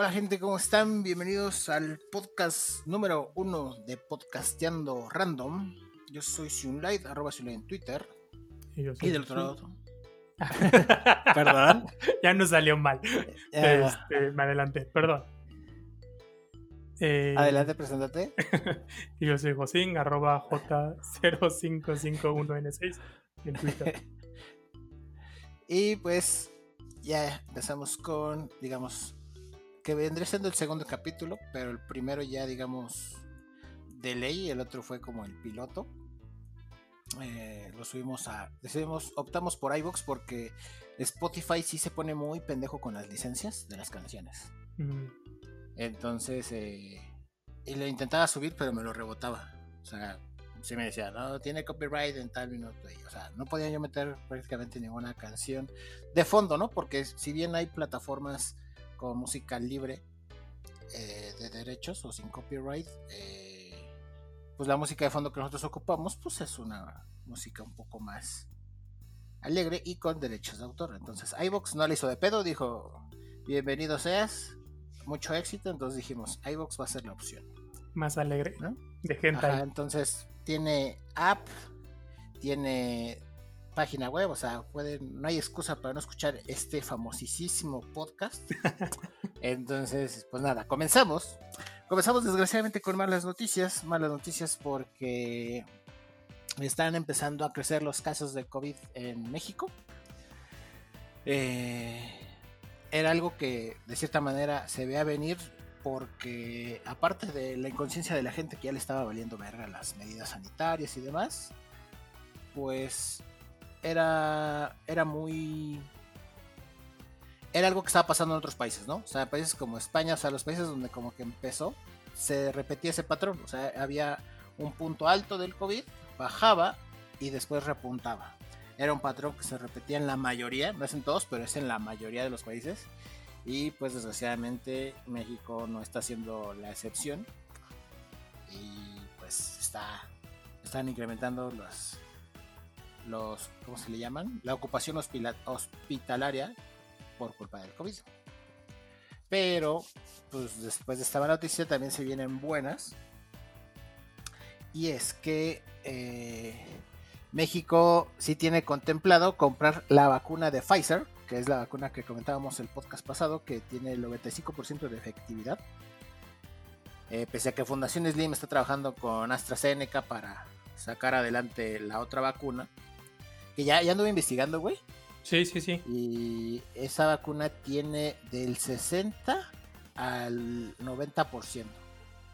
Hola gente, ¿cómo están? Bienvenidos al podcast número uno de Podcasteando Random. Yo soy Sunlight, arroba Sunlight en Twitter. Y, yo soy Y del otro lado. Perdón. ya no salió mal. Eh, Este, me adelanté, perdón. Eh, adelante, preséntate. Y yo soy Josín, arroba J0551N6 en Twitter. Y pues ya empezamos con, digamos, que vendría siendo el segundo capítulo, pero el primero ya, digamos, de ley, el otro fue como el piloto. Eh, lo subimos a. Decidimos, optamos por iVoox porque Spotify sí se pone muy pendejo con las licencias de las canciones. Entonces, eh, y lo intentaba subir, pero me lo rebotaba. O sea, se me decía, no, tiene copyright en tal minuto. y, o sea, no podía yo meter prácticamente ninguna canción de fondo, ¿no? Porque si bien hay plataformas con música libre eh, de derechos o sin copyright, eh, pues la música de fondo que nosotros ocupamos, pues es una música un poco más alegre y con derechos de autor. Entonces, iVox no le hizo de pedo, dijo, bienvenido seas, mucho éxito, entonces dijimos, iVox va a ser la opción. más alegre. ¿No? De gente Ajá, entonces tiene app, tiene página web, o sea, pueden, no hay excusa para no escuchar este famosísimo podcast. Entonces, pues nada, comenzamos. Comenzamos desgraciadamente con malas noticias, malas noticias porque están empezando a crecer los casos de COVID en México. Eh, era algo que de cierta manera se veía venir porque aparte de la inconsciencia de la gente que ya le estaba valiendo verga las medidas sanitarias y demás, pues era, era muy... Era algo que estaba pasando en otros países, ¿no? O sea, países como España, o sea, los países donde como que empezó, se repetía ese patrón. O sea, había un punto alto del COVID, bajaba y después repuntaba. Era un patrón que se repetía en la mayoría, no es en todos, pero es en la mayoría de los países. Y pues desgraciadamente México no está siendo la excepción. Y pues está, están incrementando los, los, ¿cómo se le llaman? La ocupación hospitalaria por culpa del COVID. Pero, pues después de esta mala noticia también se vienen buenas. Y es que eh, México sí tiene contemplado comprar la vacuna de Pfizer, que es la vacuna que comentábamos el podcast pasado, que tiene el 95% de efectividad. Eh, pese a que Fundación Slim está trabajando con AstraZeneca para sacar adelante la otra vacuna, que ya, ya anduve investigando, güey, Sí, sí, sí. y esa vacuna tiene del 60 al 90%.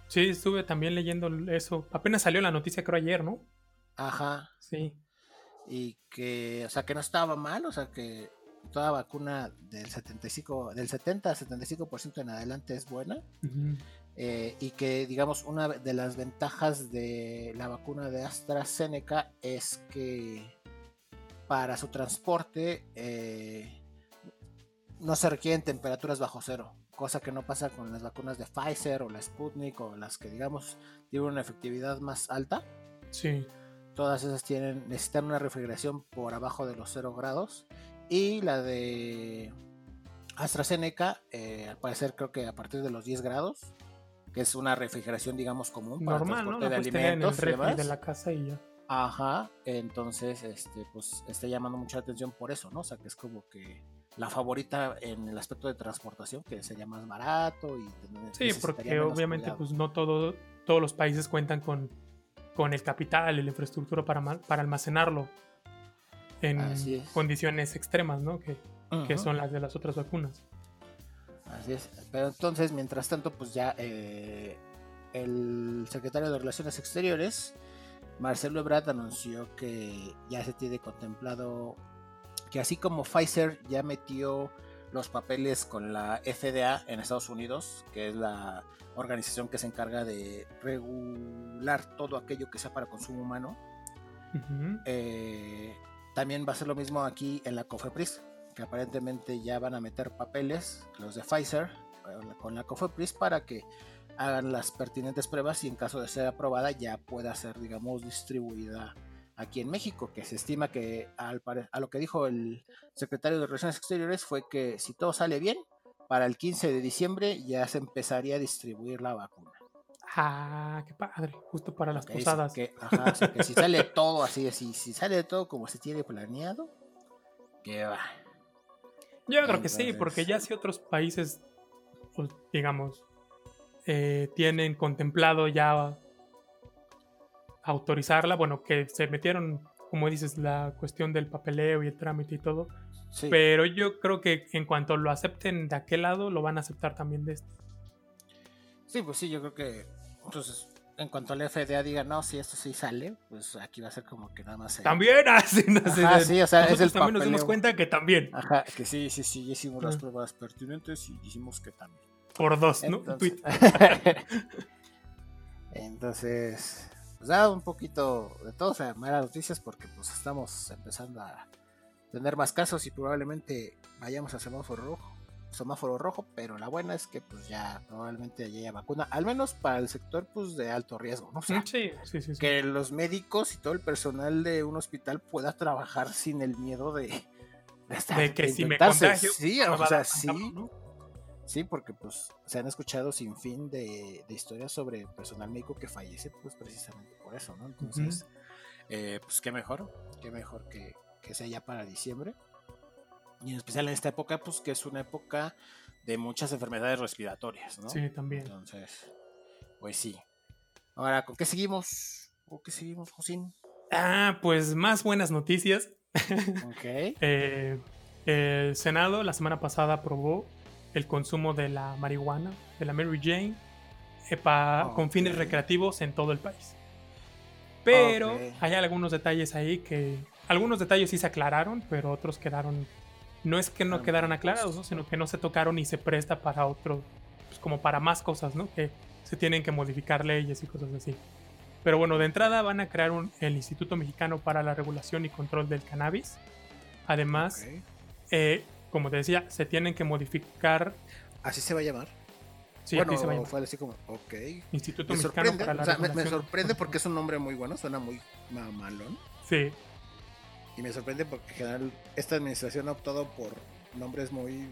Sí, estuve también leyendo eso. Apenas salió la noticia, creo ayer, ¿no? Ajá. Sí. y que, o sea, que no estaba mal, o sea, que toda vacuna del 75, del 70 al 75% en adelante es buena, eh, y que, digamos, una de las ventajas de la vacuna de AstraZeneca es que para su transporte eh, no se requieren temperaturas bajo cero, cosa que no pasa con las vacunas de Pfizer o la Sputnik o las que, digamos, tienen una efectividad más alta Sí. todas esas tienen necesitan una refrigeración por abajo de los 0 grados y la de AstraZeneca eh, al parecer creo que a partir de los 10 grados que es una refrigeración digamos común para Normal, ¿no? transporte La de tener en el alimentos y demás. de la casa y ya. Ajá entonces este pues está llamando mucha atención por eso no o sea que es como que la favorita en el aspecto de transportación que sería más barato y Sí, porque obviamente cuidado. pues no todo, todos los países cuentan con, con el capital y la infraestructura para, para almacenarlo en condiciones extremas, ¿no? Que, que son las de las otras vacunas. Así es. Pero entonces, mientras tanto, pues ya eh, el secretario de Relaciones Exteriores, Marcelo Ebrard, anunció que ya se tiene contemplado que así como Pfizer ya metió los papeles con la FDA en Estados Unidos, que es la organización que se encarga de regular todo aquello que sea para consumo humano, eh, también va a ser lo mismo aquí en la COFEPRIS, que aparentemente ya van a meter papeles, los de Pfizer, eh, con la COFEPRIS para que hagan las pertinentes pruebas y en caso de ser aprobada ya pueda ser, digamos, distribuida aquí en México, que se estima que al pare- a lo que dijo el secretario de Relaciones Exteriores fue que si todo sale bien, para el 15 de diciembre ya se empezaría a distribuir la vacuna. Ah, qué padre, justo para las posadas. Que, ajá, que si sale todo así, así, si sale todo como se tiene planeado, que va. Yo creo que sí, porque ya si otros países, pues, digamos, eh, tienen contemplado ya autorizarla, bueno, que se metieron, como dices, la cuestión del papeleo y el trámite y todo, Sí. pero yo creo que en cuanto lo acepten de aquel lado, lo van a aceptar también de este. Sí, pues sí, yo creo que entonces en cuanto la FDA diga no, si esto sí sale, pues aquí va a ser como que nada más. el- También, así, no sé, Ajá, sí, o sea, es el también nos dimos cuenta que también, Ajá, que sí, sí, sí, hicimos las Ah. pruebas pertinentes y dijimos que también. Por dos, ¿no? Entonces, Tweet. Entonces, pues da un poquito de todo, o sea, malas noticias porque pues estamos empezando a tener más casos y probablemente vayamos a semáforo rojo, semáforo rojo, pero la buena es que pues ya probablemente ya haya vacuna, al menos para el sector pues de alto riesgo, ¿no? O sea, Sí, sí, sí. que los médicos y todo el personal de un hospital pueda trabajar sin el miedo de, de estar- De que de si me contagio, sí, o sea, sí. Sí, porque pues se han escuchado sin fin de, de historias sobre personal médico que fallece pues precisamente por eso, ¿no? Entonces, eh, pues qué mejor, qué mejor que, que sea ya para diciembre. Y en especial en esta época, pues que es una época de muchas enfermedades respiratorias, ¿no? Sí, también. Entonces, pues sí. Ahora, ¿con qué seguimos? ¿Con qué seguimos, Josín? Ah, pues más buenas noticias. Ok. Eh, el Senado la semana pasada aprobó el consumo de la marihuana, de la Mary Jane, eh, pa- con fines recreativos en todo el país. Pero hay algunos detalles ahí que... Algunos detalles sí se aclararon, pero otros quedaron... No es que no Quedaron quedaran propuestos. aclarados, ¿no? sino que no se tocaron y se presta para otro, pues como para más cosas, ¿no? Que se tienen que modificar leyes y cosas así. Pero bueno, de entrada van a crear un- el Instituto Mexicano para la Regulación y Control del Cannabis. Además, eh, como te decía, se tienen que modificar. ¿Así se va a llamar? Sí, bueno, aquí se va a llamar. fue así como, ok. Instituto Me Mexicano sorprende, para la o sea, me, sorprende porque es un nombre muy bueno, suena muy mamalón. Sí, Y me sorprende porque en general esta administración ha optado por nombres muy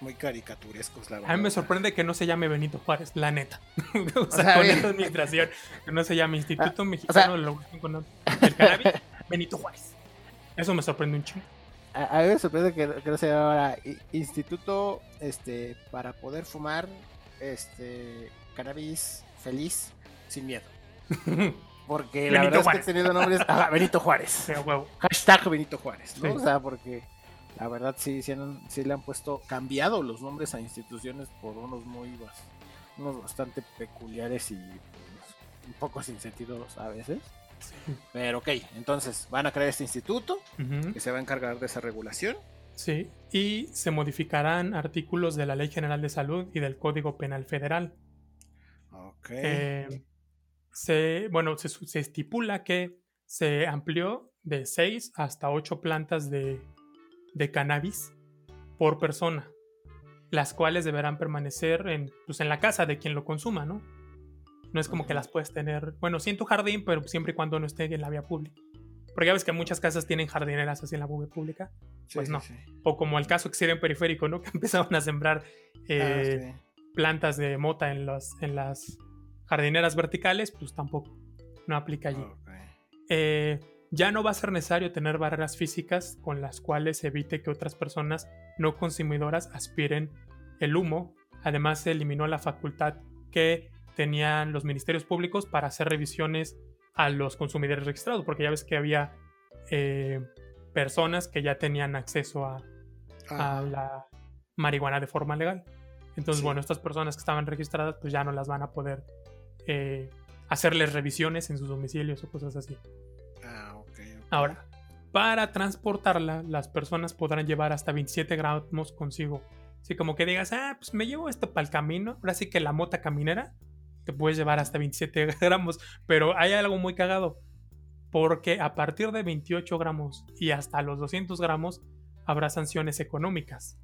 muy caricaturescos, la verdad. a mí me o sorprende que no se llame Benito Juárez, la neta. o sea, sea, con bien. esta administración, que no se llame Instituto Ah, Mexicano de la con- del Cannabis, Benito Juárez. Eso me sorprende un chingo. A, a mí me sorprende que, que no se ahora Instituto este para poder fumar este cannabis feliz sin miedo. Porque la verdad Juárez. es que he tenido nombres. Ajá, Benito Juárez. Hashtag Benito Juárez, ¿no? Sí. O sea, porque la verdad sí, sí, han- sí le han puesto, cambiado los nombres a instituciones por unos muy unos bastante peculiares y pues, un poco sin sentido a veces. Pero ok, entonces van a crear este instituto que se va a encargar de esa regulación. Sí, y se modificarán artículos de la Ley General de Salud y del Código Penal Federal. Ok. Eh, se, bueno, se estipula que se amplió de 6 hasta 8 plantas de, de cannabis por persona, las cuales deberán permanecer en, pues, en la casa de quien lo consuma, ¿no? No es como que las puedes tener, bueno, sí en tu jardín, pero siempre y cuando no esté en la vía pública. Porque ya ves que muchas casas tienen jardineras así en la vía pública. Pues sí, no. sí. O como el caso que se dio en periférico, ¿no? Que empezaron a sembrar eh, Ah, plantas de mota en, las en las jardineras verticales, pues tampoco. No aplica allí. Eh, ya no va a ser necesario tener barreras físicas con las cuales se evite que otras personas no consumidoras aspiren el humo. Además, se eliminó la facultad que tenían los ministerios públicos para hacer revisiones a los consumidores registrados, porque ya ves que había eh, personas que ya tenían acceso a, a Ajá. la marihuana de forma legal. Entonces, Sí. bueno, estas personas que estaban registradas, pues ya no las van a poder eh, hacerles revisiones en sus domicilios o cosas así. Ah, ok, ok. Ahora, para transportarla, las personas podrán llevar hasta 27 gramos consigo. Así como que digas, ah, pues me llevo esto para el camino. Ahora sí que la mota caminera te puedes llevar hasta 27 gramos. Pero hay algo muy cagado. Porque a partir de 28 gramos y hasta los 200 gramos habrá sanciones económicas.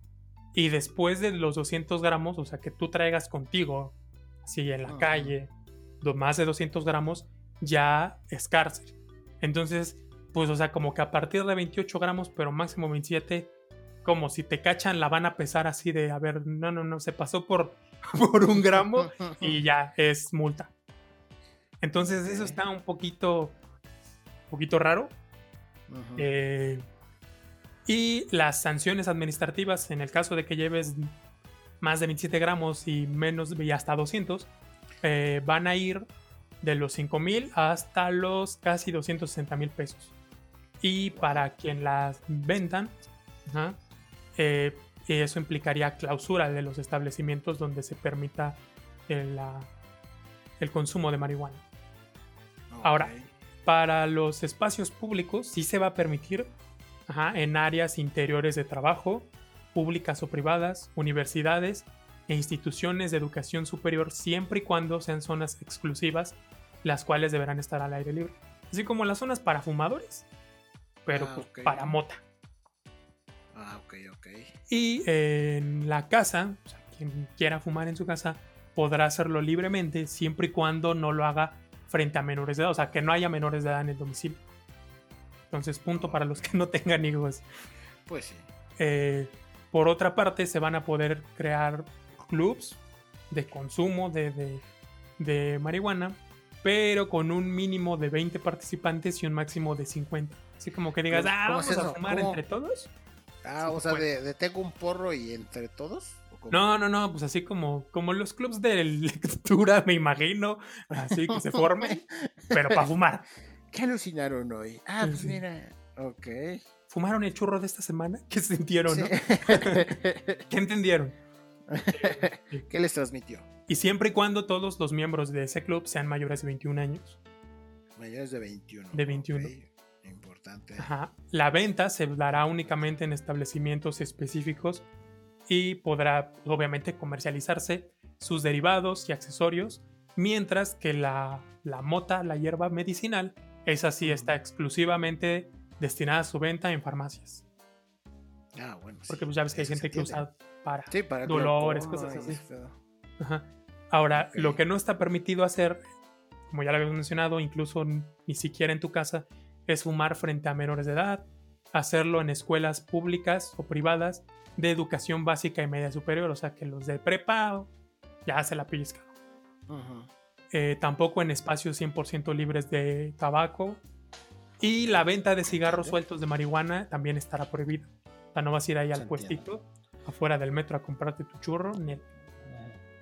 Y después de los 200 gramos, o sea, que tú traigas contigo, así en la Ujú. calle, más de 200 gramos, ya es cárcel. Entonces, pues, o sea, como que a partir de 28 gramos, pero máximo 27, como si te cachan la van a pesar así de, a ver, no, no, no, se pasó por, por un gramo y ya es multa. Entonces eso está un poquito, un poquito raro. Eh, y las sanciones administrativas, en el caso de que lleves más de 27 gramos y menos y hasta 200, eh, van a ir de los 5 mil hasta los casi 260 mil pesos. Y para quien las vendan, ajá, eh, eso implicaría clausura de los establecimientos donde se permita el, la- el consumo de marihuana. ahora. Para los espacios públicos sí se va a permitir ajá, en áreas interiores de trabajo, públicas o privadas, universidades e instituciones de educación superior siempre y cuando sean zonas exclusivas, las cuales deberán estar al aire libre. Así como las zonas para fumadores, pero Ah, pues, para mota. Ah, ok, ok. Y en la casa, o sea, quien quiera fumar en su casa, podrá hacerlo libremente siempre y cuando no lo haga frente a menores de edad, o sea, que no haya menores de edad en el domicilio. Entonces, punto para los que no tengan hijos. Pues sí. Eh, por otra parte, se van a poder crear clubs de consumo de, de- de marihuana, pero con un mínimo de 20 participantes y un máximo de 50. Así como que digas, ¿Cómo- ah, vamos es a fumar ¿Cómo? entre todos. Ah, Sí, o sea, de, de tengo un porro y entre todos. No, no, no, pues así como, como los clubs de lectura, me imagino, así que se formen, pero para fumar. ¿Qué alucinaron hoy? Ah, pues Sí. mira. Ok. ¿Fumaron el churro de esta semana? ¿Qué sintieron, Sí. no? ¿Qué entendieron? ¿Qué les transmitió? Y siempre y cuando todos los miembros de ese club sean mayores de 21 años. Mayores de 21. De 21. ok. Importante. Ajá. La venta se dará únicamente en establecimientos específicos y podrá obviamente comercializarse sus derivados y accesorios, mientras que la, la mota, la hierba medicinal, esa sí está exclusivamente destinada a su venta en farmacias. Ah, bueno. sí, Porque pues ya ves que hay gente que usa para... Sí, para dolores, cosas así. Ajá. Ahora, lo que no está permitido hacer, como ya lo habíamos mencionado, incluso ni siquiera en tu casa, es fumar frente a menores de edad, hacerlo en escuelas públicas o privadas de educación básica y media superior, o sea que los de prepa ya se la pellizcan. Eh, tampoco en espacios 100% libres de tabaco. Y la venta de cigarros sueltos de marihuana también estará prohibida. O sea, no vas a ir ahí al puestito afuera del metro a comprarte tu churro. Ni el-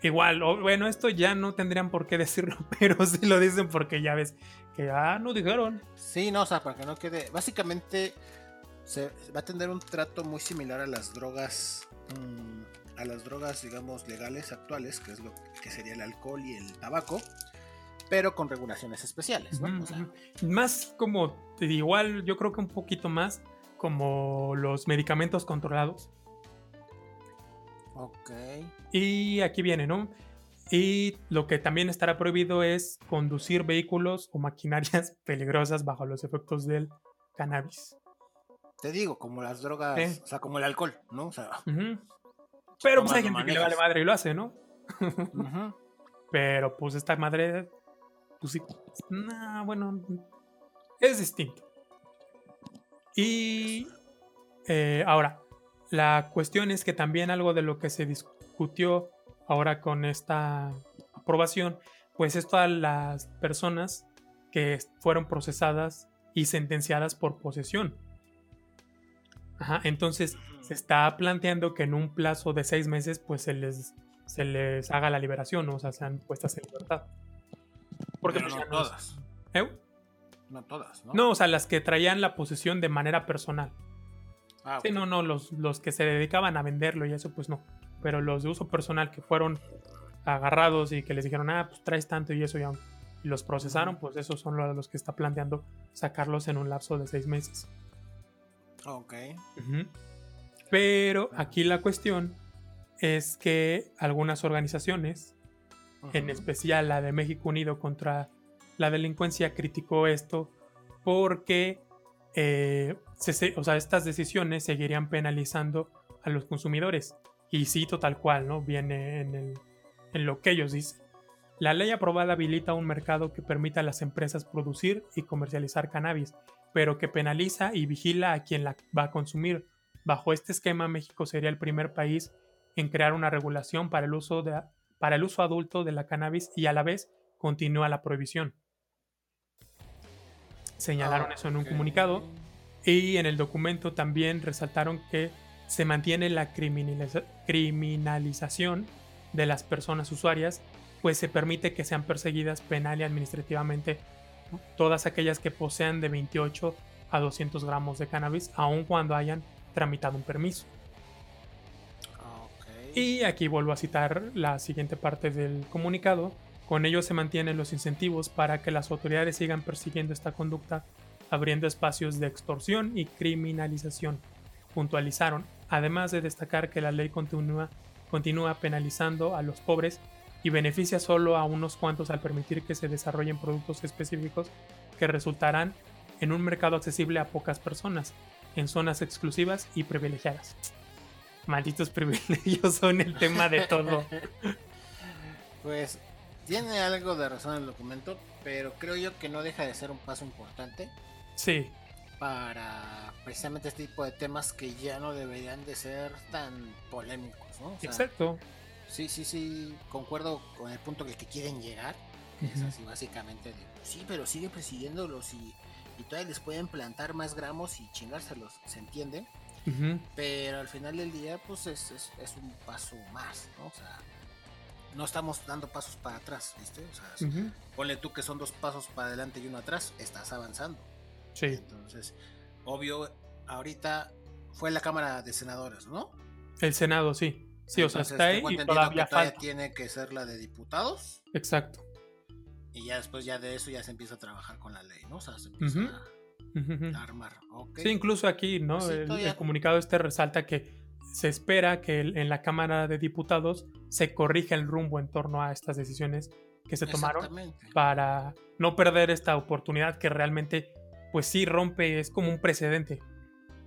Igual, o- bueno, esto ya no tendrían por qué decirlo, pero sí lo dicen porque ya ves que ya no dijeron. Sí, no, o sea, para que no quede. Básicamente se va a tener un trato muy similar a las drogas. mm, a las drogas, digamos, legales actuales, que es lo que sería el alcohol y el tabaco, pero con regulaciones especiales, ¿no? O sea. Más como, igual, yo creo que un poquito más como los medicamentos controlados. ok. Y aquí viene, ¿no? Y lo que también estará prohibido es conducir vehículos o maquinarias peligrosas bajo los efectos del cannabis. Te digo, como las drogas, o sea, como el alcohol, ¿no? O sea. Pero pues hay gente que le vale madre y lo hace, ¿no? Pero pues esta madre, pues sí. nah, bueno, es distinto. Y eh, ahora, la cuestión es que también algo de lo que se discutió ahora con esta aprobación, pues es todas las personas que fueron procesadas y sentenciadas por posesión. Ajá, entonces se está planteando que en un plazo de seis meses pues se les, se les haga la liberación, ¿no? o sea, sean puestas en libertad. Porque Pero pues, no ya no es- todas. ¿Eh? No todas, ¿no? No, o sea, las que traían la posesión de manera personal. Ah, Sí, no, no, los, los que se dedicaban a venderlo y eso, pues no. Pero los de uso personal que fueron agarrados y que les dijeron, ah, pues traes tanto y eso ya. Y los procesaron, pues esos son los que está planteando sacarlos en un lapso de seis meses. Ok. Pero aquí la cuestión es que algunas organizaciones, en especial la de México Unido contra la delincuencia, criticó esto porque eh, se- o sea, estas decisiones seguirían penalizando a los consumidores. Y cito tal cual, ¿no? Viene en, el- en lo que ellos dicen. La ley aprobada habilita un mercado que permita a las empresas producir y comercializar cannabis, pero que penaliza y vigila a quien la va a consumir, Bajo este esquema, México sería el primer país en crear una regulación para el uso, de, para el uso adulto de la cannabis y a la vez continúa la prohibición. Señalaron eso en un comunicado y en el documento también resaltaron que se mantiene la criminaliza- criminalización de las personas usuarias, pues se permite que sean perseguidas penal y administrativamente todas aquellas que posean de 28 a 200 gramos de cannabis, aun cuando hayan tramitado un permiso. Ok. Y aquí vuelvo a citar la siguiente parte del comunicado. Con ello se mantienen los incentivos para que las autoridades sigan persiguiendo esta conducta, abriendo espacios de extorsión y criminalización. Puntualizaron, además de destacar que la ley continúa, continúa penalizando a los pobres y beneficia solo a unos cuantos al permitir que se desarrollen productos específicos que resultarán en un mercado accesible a pocas personas, en zonas exclusivas y privilegiadas. Malditos privilegios son el tema de todo. Pues tiene algo de razón el documento, pero creo yo que no deja de ser un paso importante Sí, para precisamente este tipo de temas que ya no deberían de ser tan polémicos, ¿no? O sea, exacto. Sí, sí, sí, concuerdo con el punto al que quieren llegar. que Es así básicamente de, sí, pero sigue persiguiéndolos y, y todavía les pueden plantar más gramos y chingárselos, se entiende. Pero al final del día, pues es, es, es un paso más, ¿no? O sea, no estamos dando pasos para atrás, ¿viste? O sea, ponle tú que son dos pasos para adelante y uno atrás, estás avanzando. Sí, Entonces, obvio, ahorita fue la Cámara de Senadores, ¿no? el Senado, sí. Sí, o sea, está ahí y todavía que todavía tiene que ser la de diputados. Exacto. Y ya después ya de eso ya se empieza a trabajar con la ley, ¿no? O sea, se empieza a armar. Sí, incluso aquí, ¿no? Sí, el, comunicado este resalta que se espera que el- en la Cámara de Diputados se corrija el rumbo en torno a estas decisiones que se tomaron para no perder esta oportunidad que realmente, pues sí rompe, es como un precedente.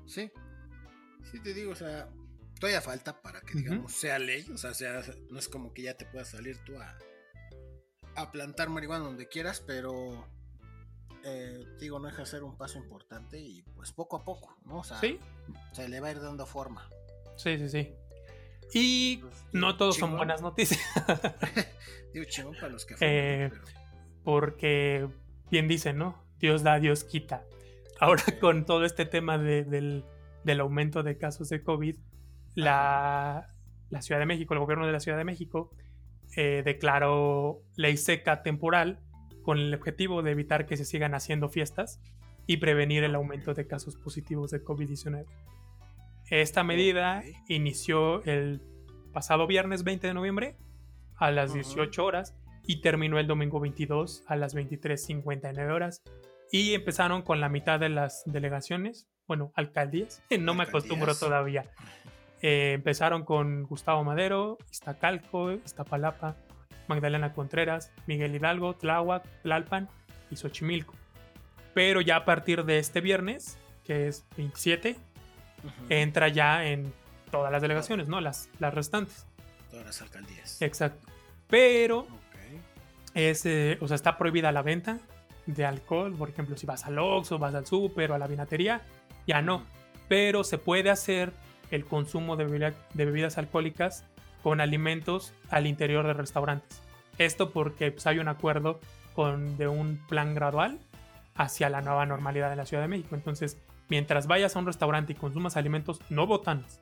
Sí. Sí, te digo, o sea, todavía falta para que, digamos, sea ley. O sea, sea, no es como que ya te puedas salir tú a, a plantar marihuana donde quieras, pero eh, digo, no deja de ser un paso importante y pues poco a poco, ¿no? O sea, Sí, se le va a ir dando forma. sí, sí, sí. Y Pues, no todos son buenas noticias. Digo, chingón para los que Eh, pero- porque bien dicen, ¿no? Dios da, Dios quita. Ahora con todo este tema de- del, del aumento de casos de COVID, la, la Ciudad de México, el gobierno de la Ciudad de México, eh, declaró ley seca temporal con el objetivo de evitar que se sigan haciendo fiestas y prevenir el aumento de casos positivos de COVID-19. Esta medida inició el pasado viernes 20 de noviembre a las Ajá. 18 horas y terminó el domingo 22 a las 23.59 horas. Y empezaron con la mitad de las delegaciones, bueno, alcaldías, no me acostumbro todavía. Eh, empezaron con Gustavo Madero, Iztacalco, Iztapalapa, Magdalena Contreras, Miguel Hidalgo, Tláhuac, Tlalpan y Xochimilco. Pero ya a partir de este viernes, que es 27, Ujú. entra ya en todas las delegaciones, ¿no? Las, las restantes. Todas las alcaldías. Exacto. Pero Ok. es, eh, o sea, está prohibida la venta de alcohol. Por ejemplo, si vas al Oxxo, vas al súper o a la vinatería, ya no. Pero se puede hacer el consumo de, bebida- de bebidas alcohólicas con alimentos al interior de restaurantes. Esto porque pues, hay un acuerdo con, de un plan gradual hacia la nueva normalidad en la Ciudad de México. Entonces, mientras vayas a un restaurante y consumas alimentos no botanos,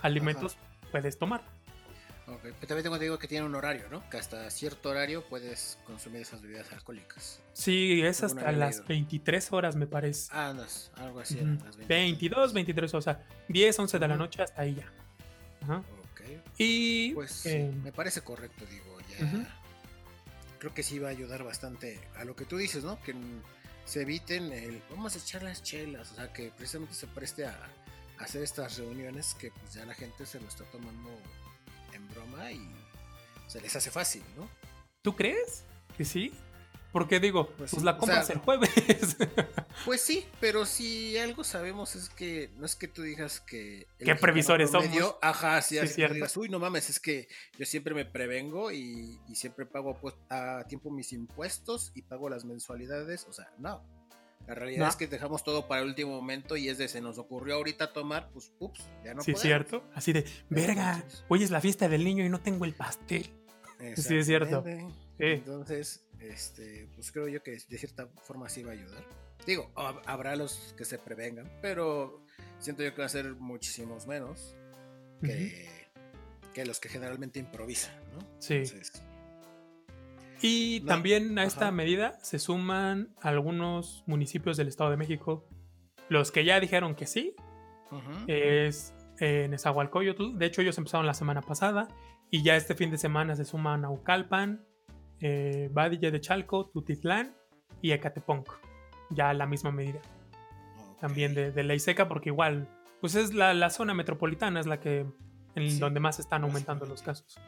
alimentos puedes tomar. Ok, Pero también tengo que que tiene un horario, ¿no? Que hasta cierto horario puedes consumir esas bebidas alcohólicas. Sí, es hasta las leído. 23 horas, me parece. Ah, andas, algo así. Eran las 22, 23, o sea, 10, 11 de la noche hasta ahí ya. Ajá. Ok. Y Pues eh, me parece correcto, digo, ya. Creo que sí va a ayudar bastante a lo que tú dices, ¿no? Que se eviten el vamos a echar las chelas, o sea, que precisamente se preste a, a hacer estas reuniones que pues ya la gente se lo está tomando en broma y se les hace fácil, ¿no? ¿tú crees que sí? Porque digo, Pues pues, la o compras sea- el jueves. Pues sí, pero si algo sabemos es que no es que tú digas que... Qué previsores promedio- somos. Ajá, sí, Sí, así que cierto. digas, uy, no mames, es que yo siempre me prevengo y, y siempre pago pues, a tiempo mis impuestos y pago las mensualidades, o sea, no. La realidad es que dejamos todo para el último momento y es de se nos ocurrió ahorita tomar, pues ups, ya no Sí, es cierto. Así de, verga, hoy es la fiesta del niño y no tengo el pastel. Sí, es cierto. Entonces, este, pues creo yo que de cierta forma sí va a ayudar. Digo, habrá los que se prevengan, pero siento yo que va a ser muchísimos menos que, que los que generalmente improvisan, ¿no? Sí. Y también a esta medida se suman algunos municipios del Estado de México. Los que ya dijeron que sí, es en Nezahualcóyotl. De hecho, ellos empezaron la semana pasada y ya este fin de semana se suman Naucalpan, eh, Badilla de Chalco, Tutitlán y Ecateponc. Ya a la misma medida. También de, ley seca, porque igual, pues es la, zona metropolitana, es la que en donde más están aumentando los casos.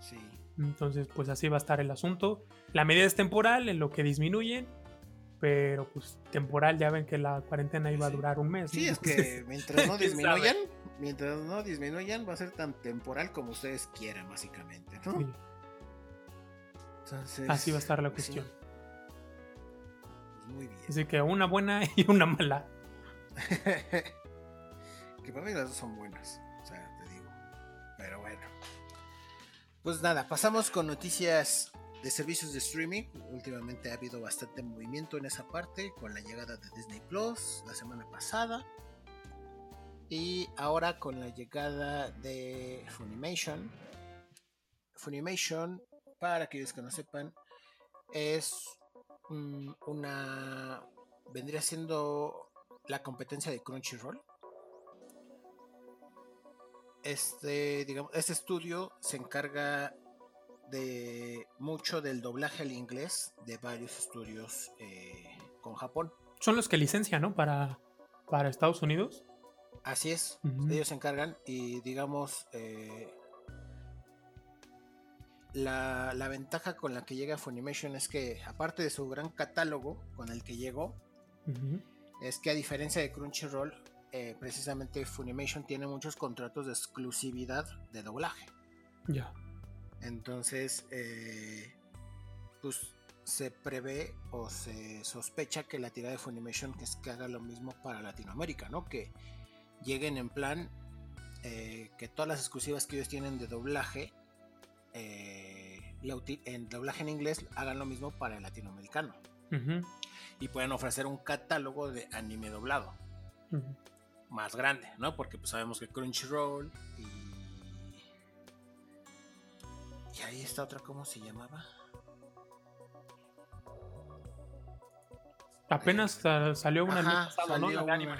Sí. Entonces, pues así va a estar el asunto. La medida es temporal, en lo que disminuyen, pero pues temporal, ya ven que la cuarentena iba a durar un mes. Sí, es que mientras no disminuyan, mientras no disminuyan, va a ser tan temporal como ustedes quieran, básicamente, ¿no? Así va a estar la cuestión. Pues muy bien. Así que una buena y una mala. que para mí las dos son buenas, o sea, te digo. Pero bueno. Pues nada, pasamos con noticias de servicios de streaming. Últimamente ha habido bastante movimiento en esa parte con la llegada de Disney Plus la semana pasada. Y ahora con la llegada de Funimation. Funimation, para aquellos que no sepan, es una. vendría siendo la competencia de Crunchyroll. Este, digamos, este estudio se encarga de mucho del doblaje al inglés de varios estudios eh, con Japón. Son los que licencian, ¿no? Para, para Estados Unidos. Así es, ellos se encargan y digamos eh, la, ventaja con la que llega Funimation es que aparte de su gran catálogo con el que llegó, es que a diferencia de Crunchyroll, eh, precisamente Funimation tiene muchos contratos de exclusividad de doblaje. Ya. Entonces, eh, pues se prevé o se sospecha que la tirada de Funimation que es que haga lo mismo para Latinoamérica, ¿no? Que lleguen en plan eh, que todas las exclusivas que ellos tienen de doblaje, eh, en doblaje en inglés, hagan lo mismo para el latinoamericano. Y puedan ofrecer un catálogo de anime doblado. Más grande, ¿no? Porque pues sabemos que Crunchyroll y... Y ahí está otra, ¿cómo se llamaba? Apenas salió una Ajá, ¿no? anime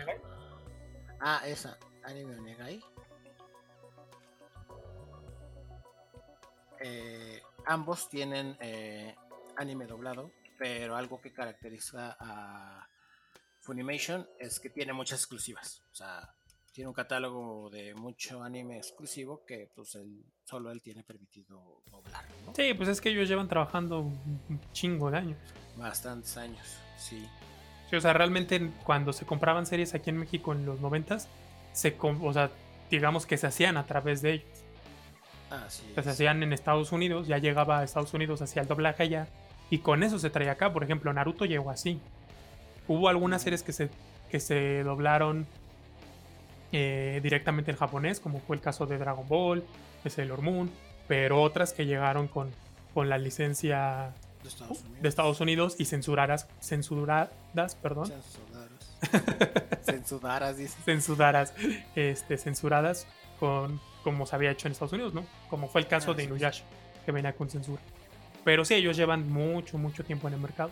Ah, esa, Anime Onegai. Eh, ambos tienen eh, anime doblado, pero algo que caracteriza a Funimation es que tiene muchas exclusivas. O sea, tiene un catálogo de mucho anime exclusivo que pues él, solo él tiene permitido doblar. Sí, pues es que ellos llevan trabajando un chingo de años. Bastantes años, sí. Sí, o sea, realmente cuando se compraban series aquí en México en los noventas, se, o sea, digamos que se hacían a través de ellos. Ah, sí. se hacían en Estados Unidos, ya llegaba a Estados Unidos, hacía el doblaje allá, y con eso se traía acá. Por ejemplo, Naruto llegó así. Hubo algunas series que se, que se doblaron eh, directamente en japonés, como fue el caso de Dragon Ball, de Sailor Moon, pero otras que llegaron con, con la licencia de Estados Unidos, y censuradas, censuradas, perdón. Censuradas, Censuradas, este, censuradas con como se había hecho en Estados Unidos, ¿no? Como fue el caso ah, de Inuyasha, que venía con censura. Pero sí, ellos llevan mucho, mucho tiempo en el mercado.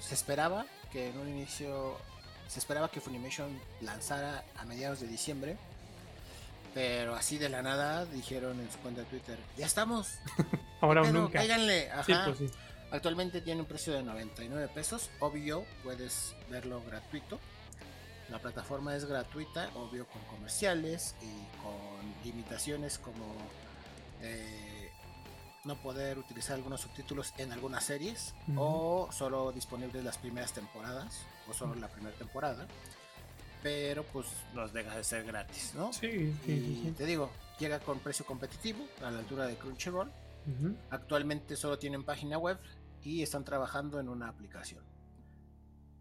Se esperaba que en un inicio, se esperaba que Funimation lanzara a mediados de diciembre, pero así de la nada dijeron en su cuenta de Twitter, ya estamos. Ahora nunca. Cáiganle. Ajá. Pues Actualmente tiene un precio de 99 pesos. Obvio, puedes verlo gratuito. La plataforma es gratuita, obvio con comerciales y con limitaciones como eh, no poder utilizar algunos subtítulos en algunas series o solo disponibles las primeras temporadas o solo la primera temporada. Pero pues nos deja de ser gratis, ¿no? Sí, y te digo, llega con precio competitivo a la altura de Crunchyroll. Actualmente solo tienen página web y están trabajando en una aplicación.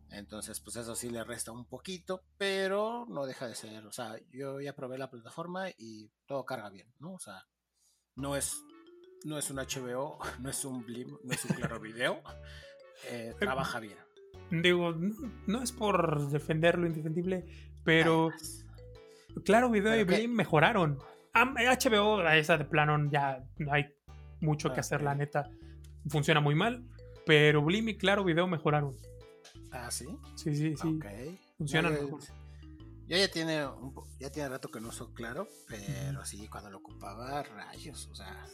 Entonces, pues eso sí le resta un poquito, pero no deja de ser. O sea, yo ya probé la plataforma y todo carga bien, ¿no? O sea, no es, no es un HBO, no es un Blim, no es un claro video. Eh, trabaja bien. Digo, no, es por defender lo indefendible, pero claro, video y Blim mejoraron. HBO, esa de plano, ya no hay mucho que hacer, la neta. Funciona muy mal, pero Blim y claro, video mejoraron. Ah, sí. Sí, sí, sí. Funciona mejor. Yo ya tiene, un, ya tiene rato que no uso claro, pero sí, cuando lo ocupaba, rayos, o sea,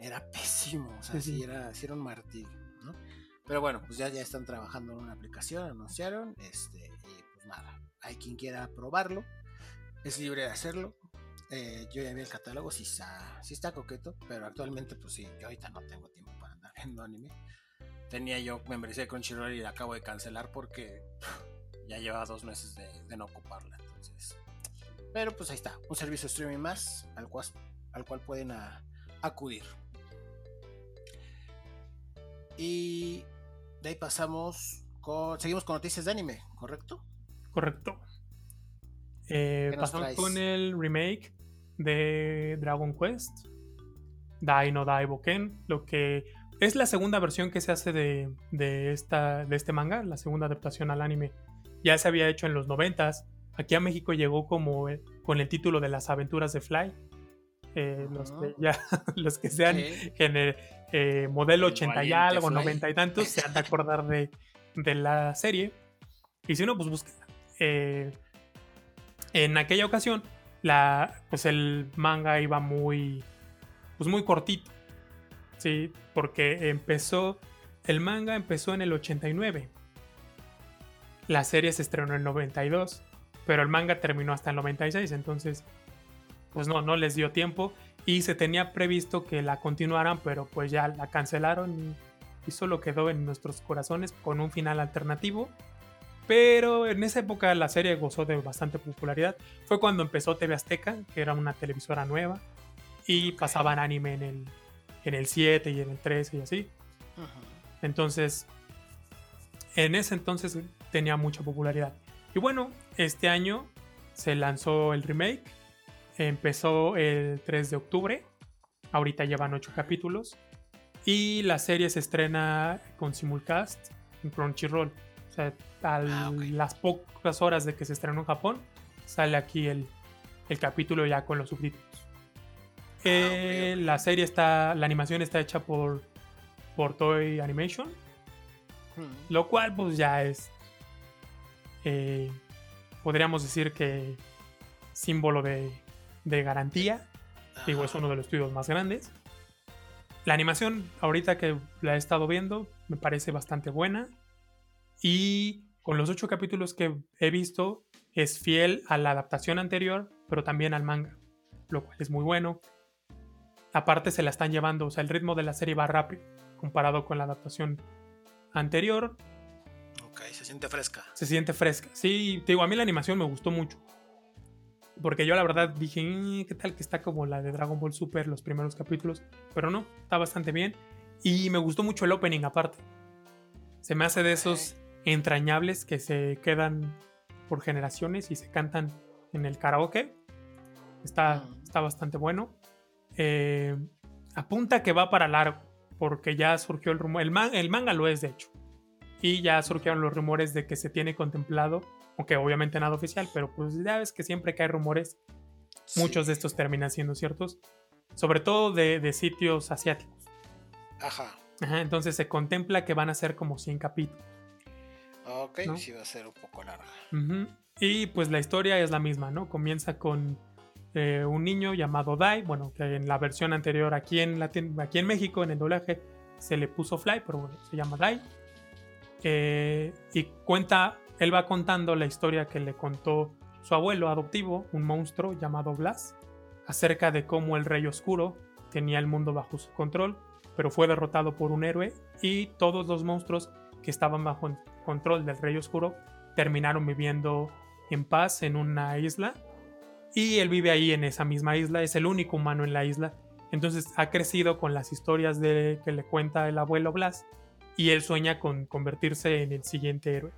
era pésimo, o sea, sí, era, sí era un martillo, ¿no? Pero bueno, pues ya, ya están trabajando en una aplicación, anunciaron, este, y pues nada, hay quien quiera probarlo, es libre de hacerlo. Eh, yo ya vi el catálogo, sí está, sí está coqueto, pero actualmente, pues sí, yo ahorita no tengo tiempo para andar viendo anime tenía yo membresía con Crunchyroll y la acabo de cancelar porque ya lleva dos meses de, no ocuparla. Entonces, pero pues ahí está, un servicio streaming más al cual, al cual pueden acudir. Y de ahí pasamos con. Seguimos con noticias de anime, ¿correcto? Correcto. Eh, pasamos con el remake de Dragon Quest. Dai no Dai Boken. Lo que es la segunda versión que se hace de, esta, de este manga, la segunda adaptación al anime. Ya se había hecho en los noventas. Aquí a México llegó como eh, con el título de Las aventuras de Fly. Eh, los, que ya, los que sean eh, modelo 80 y algo, 90 y tantos, se han de acordar de, la serie. Y si no, pues busquen. en aquella ocasión, la, pues el manga iba muy, pues muy cortito. Sí, porque empezó, el manga empezó en el 89. La serie se estrenó en el 92, pero el manga terminó hasta el 96, entonces pues no, no les dio tiempo y se tenía previsto que la continuaran, pero pues ya la cancelaron y, y solo quedó en nuestros corazones con un final alternativo. Pero en esa época la serie gozó de bastante popularidad. Fue cuando empezó TV Azteca, que era una televisora nueva, y pasaban anime en el, en el 7 y en el 13 y así. Entonces, en ese entonces tenía mucha popularidad. Y bueno, este año se lanzó el remake. Empezó el 3 de octubre. Ahorita llevan 8 capítulos. Y la serie se estrena con simulcast en Crunchyroll. O sea, a ah, las pocas horas de que se estrenó en Japón, sale aquí el, el capítulo ya con los subtítulos. Ah, eh, la serie está, la animación está hecha por, por Toy Animation, hmm. lo cual pues ya es, eh, podríamos decir que símbolo de, de garantía. Digo, es uno de los estudios más grandes. La animación, ahorita que la he estado viendo, me parece bastante buena. Y con los ocho capítulos que he visto, es fiel a la adaptación anterior, pero también al manga, lo cual es muy bueno aparte se la están llevando, o sea, el ritmo de la serie va rápido comparado con la adaptación anterior. Ok, se siente fresca. Se siente fresca. Sí, te digo, a mí la animación me gustó mucho. Porque yo la verdad dije, mm, ¿qué tal que está como la de Dragon Ball Super, los primeros capítulos? Pero no, está bastante bien. Y me gustó mucho el opening aparte. Se me hace de esos entrañables que se quedan por generaciones y se cantan en el karaoke. Está, está bastante bueno. Eh, apunta que va para largo, porque ya surgió el rumor, el, el manga lo es de hecho, y ya surgieron los rumores de que se tiene contemplado, aunque obviamente nada oficial, pero pues ya ves que siempre que hay rumores, muchos de estos terminan siendo ciertos, sobre todo de, sitios asiáticos. Ajá. Entonces se contempla que van a ser como 100 capítulos. Ok, sí va a ser un poco larga. Y pues la historia es la misma, ¿no? Comienza con eh, un niño llamado Dai, bueno, que en la versión anterior aquí en, aquí en México, en el doblaje, se le puso Fly, pero bueno, se llama Dai. Eh, y cuenta, él va contando la historia que le contó su abuelo adoptivo, un monstruo llamado Blas, acerca de cómo el Rey Oscuro tenía el mundo bajo su control, pero fue derrotado por un héroe y todos los monstruos que estaban bajo control del Rey Oscuro terminaron viviendo en paz en una isla y él vive ahí en esa misma isla, es el único humano en la isla. Entonces ha crecido con las historias de, que le cuenta el abuelo Blas y él sueña con convertirse en el siguiente héroe.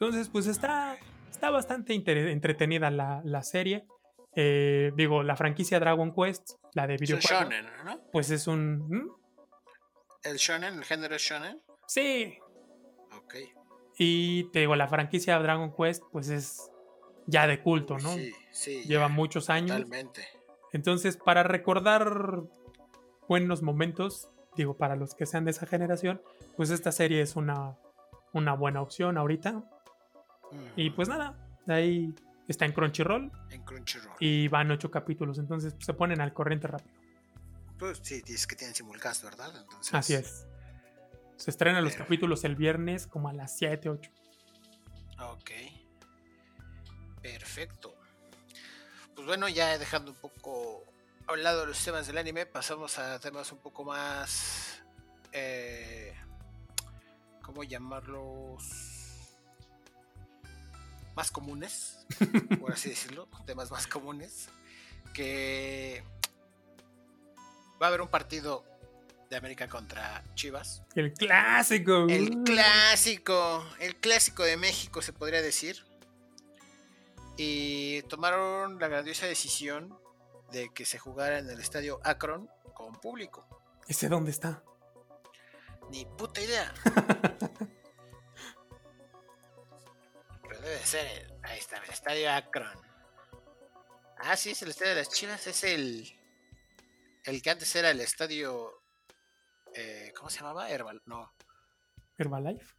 Entonces, pues está, está bastante entretenida la, la serie. Eh, digo, la franquicia Dragon Quest, la de videojuegos, shonen, ¿no? pues es un... ¿Mm? El shonen, el género es shonen. Sí. Ok. Y te digo, la franquicia Dragon Quest, pues es ya de culto, ¿no? Sí, sí. Lleva ya, muchos años. Totalmente. Entonces, para recordar buenos momentos, digo, para los que sean de esa generación, pues esta serie es una, una buena opción ahorita. Y pues nada, ahí está en Crunchyroll En Crunchyroll. y van ocho capítulos, entonces pues, se ponen al corriente rápido. Pues sí, dices que tienen simulcast, ¿verdad? Entonces, Así es. Se estrenan los capítulos el viernes como a las 7, 8. Ok. Perfecto. Pues bueno, ya dejando un poco a un lado los temas del anime, pasamos a temas un poco más. Eh, ¿Cómo llamarlos? Más comunes, por así decirlo. Temas más comunes. Que va a haber un partido de América contra Chivas. El clásico. El uh. clásico, el clásico de México se podría decir. Y tomaron la grandiosa decisión de que se jugara en el estadio Akron con público. ¿Ese dónde está? Ni puta idea. Debe ser el, ahí está, el estadio Akron. Ah, sí, es el estadio de las Chivas, es el el que antes era el estadio eh, ¿cómo se llamaba? Herbal, no. Herbalife.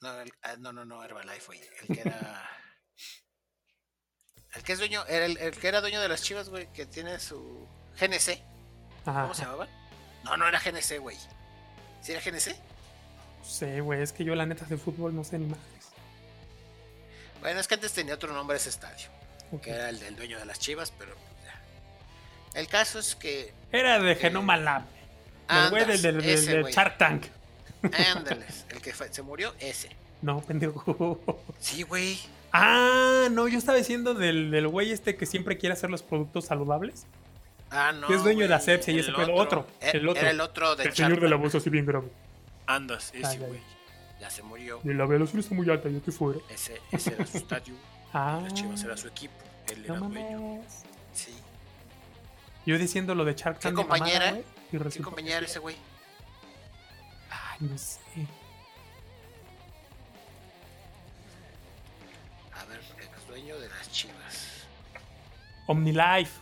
No, el- ah, no, no, no, Herbalife, güey. El que era. El que es dueño, era el, el que era dueño de las chivas, güey, que tiene su GNC. Ajá. ¿Cómo se llamaba? No, no era GNC, güey. ¿Sí era GNC? No sé, güey, es que yo la neta de fútbol no sé ni más. Bueno, es que antes tenía otro nombre ese estadio, que era el del dueño de las chivas, pero pues, ya. El caso es que. Era de Genoma Lab. El güey del, del, del- del. Shark Tank. Ándales, el que fue- se murió, ese. No, pendejo. Sí, güey. Ah, no, yo estaba diciendo del, del güey este que siempre quiere hacer los productos saludables. Ah, no. Que es dueño de la güey, Sepsi y ese. Otro, Eh, el otro. Era el otro de el señor de la Shark voz así bien grave. Andas, ese güey. Ya. Se murió. Y la velocidad está muy alta, yo que fuera. Ese, ese era su estadio. Ah, Las chivas era su equipo. Él no era dueño. Sí. Yo diciendo lo de Shark ¿Qué Tank. de mamada, compañera? y ¿Qué resulta compañía era que- ese güey? Ay, no sé. A ver, ex dueño de las chivas. OmniLife.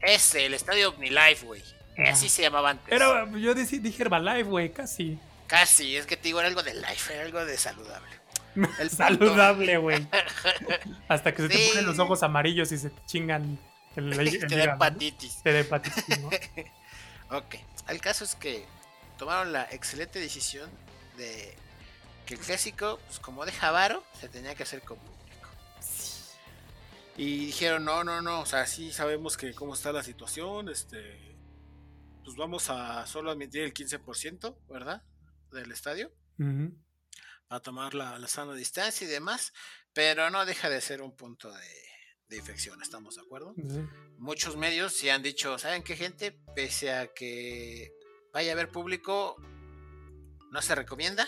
Ese, el estadio OmniLife, güey. Ah. Así se llamaba antes. Era, yo dije, dije Herbalife, güey, casi. Casi, es que te digo, era algo de life, era algo de saludable. El Saludable, güey. Hasta que se te ponen los ojos amarillos y se chingan el, el, el Te da hepatitis. Te da hepatitis, ¿no? Ok, el caso es que tomaron la excelente decisión de que el clásico, pues como de Javaro, se tenía que hacer con público. Y dijeron, no, no, no, o sea, sí sabemos que cómo está la situación, este, pues vamos a solo admitir el 15%, ¿verdad? Del estadio, Ujú. a tomar la, la sana distancia y demás, pero no deja de ser un punto de, de infección, ¿estamos de acuerdo? Muchos medios sí han dicho, ¿saben qué gente? Pese a que vaya a haber público, no se recomienda.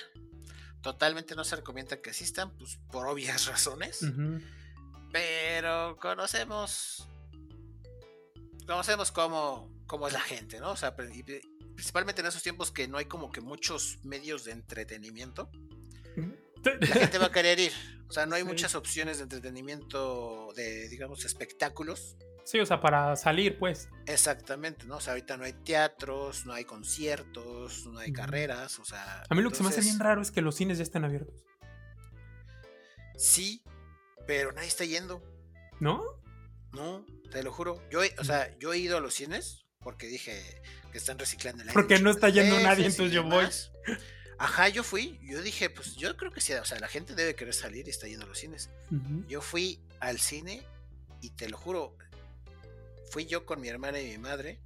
Totalmente no se recomienda que asistan, pues por obvias razones. Pero conocemos. Conocemos cómo, cómo es la gente, ¿no? O sea, y pri- principalmente en esos tiempos que no hay como que muchos medios de entretenimiento. La gente va a querer ir. O sea, no hay Sí. muchas opciones de entretenimiento, de, digamos, espectáculos. Sí, o sea, para salir, pues. Exactamente, ¿no? O sea, ahorita no hay teatros, no hay conciertos, no hay carreras, o sea... A mí lo que se me hace bien raro es que los cines ya están abiertos. Sí, pero nadie está yendo, ¿No? no, te lo juro. Yo, he- o sea, yo he ido a los cines porque dije que están reciclando el aire. Porque no está yendo DFs nadie, entonces yo voy. Ajá, yo fui, yo dije, pues yo creo que sí, o sea, la gente debe querer salir y está yendo a los cines. Yo fui al cine y te lo juro, fui yo con mi hermana y mi madre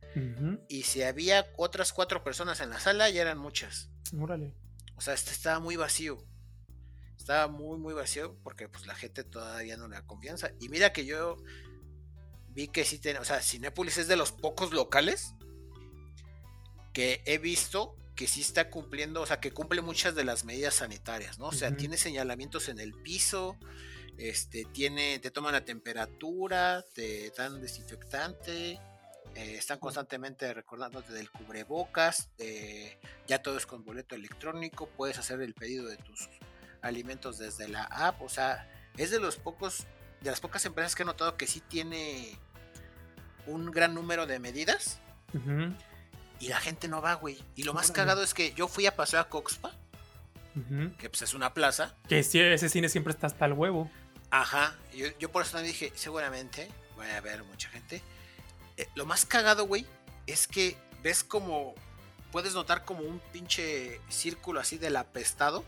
y si había otras cuatro personas en la sala ya eran muchas. Órale. O sea, este estaba muy vacío. Estaba muy, muy vacío porque pues la gente todavía no le da confianza. Y mira que yo vi que sí tiene, o sea, Cinépolis es de los pocos locales que he visto que sí está cumpliendo, o sea, que cumple muchas de las medidas sanitarias, ¿no? O sea, tiene señalamientos en el piso, este, tiene, te toman la temperatura, te dan desinfectante, eh, están constantemente recordándote del cubrebocas, eh, ya todo es con boleto electrónico, puedes hacer el pedido de tus alimentos desde la app, o sea, es de los pocos, de las pocas empresas que he notado que sí tiene un gran número de medidas y la gente no va, güey. Y lo más Órale. cagado es que yo fui a paseo a Coxpa, que pues es una plaza, Que sí, ese cine siempre está hasta el huevo. Ajá, yo, yo por eso también dije, seguramente voy a ver mucha gente. Eh, lo más cagado, güey, es que ves como, puedes notar como un pinche círculo así del apestado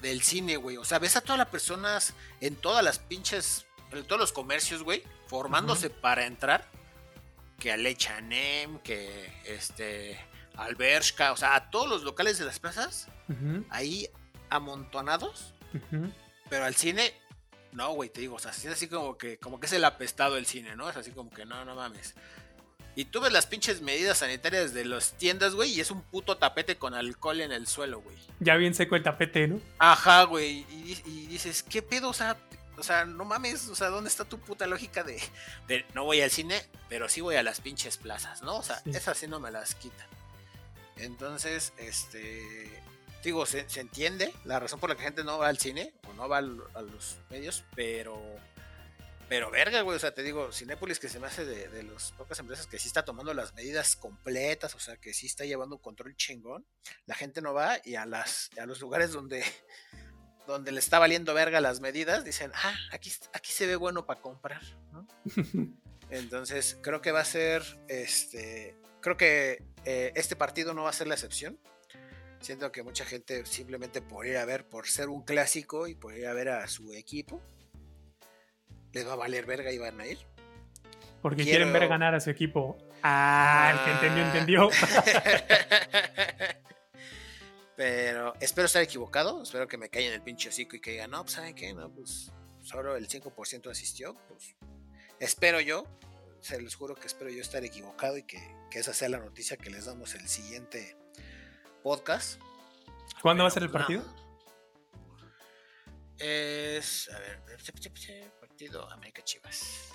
del cine, güey. O sea, ves a todas las personas en todas las pinches, en todos los comercios, güey, formándose para entrar. Que a Lechanem, que este, Albershka, o sea, a todos los locales de las plazas, ahí amontonados. Pero al cine, no, güey, te digo, o sea, es así como que, como que es el apestado el cine, ¿no? Es así como que no, no mames. Y tú ves las pinches medidas sanitarias de las tiendas, güey, y es un puto tapete con alcohol en el suelo, güey. Ya bien seco el tapete, ¿no? Ajá, güey. Y, di- y dices, ¿qué pedo? O sea, o sea, no mames, o sea, ¿dónde está tu puta lógica de, de no voy al cine, pero sí voy a las pinches plazas, ¿no? O sea, Sí. esas sí no me las quitan. Entonces, este. Digo, se, se entiende la razón por la que la gente no va al cine o no va al- a los medios, pero. Pero verga, güey, o sea, te digo, Cinépolis que se me hace de, de las pocas empresas que sí está tomando las medidas completas, o sea, que sí está llevando un control chingón. La gente no va y a las a los lugares donde donde le está valiendo verga las medidas, dicen, ah, aquí, aquí se ve bueno para comprar, ¿no? Entonces, creo que va a ser, este, creo que eh, este partido no va a ser la excepción. Siento que mucha gente simplemente por ir a ver, por ser un clásico y por ir a ver a su equipo, les va a valer verga y van a ir. Porque Quiero- quieren ver ganar a su equipo. Ah, el que entendió, entendió. Pero espero estar equivocado, espero que me caigan el pinche hocico y que digan, no, pues saben qué, no, pues solo el 5% asistió, pues espero yo, se los juro que espero yo estar equivocado y que, que esa sea la noticia que les damos el siguiente podcast. ¿Cuándo va a ser el pues, partido? no. Es, a ver, partido América Chivas.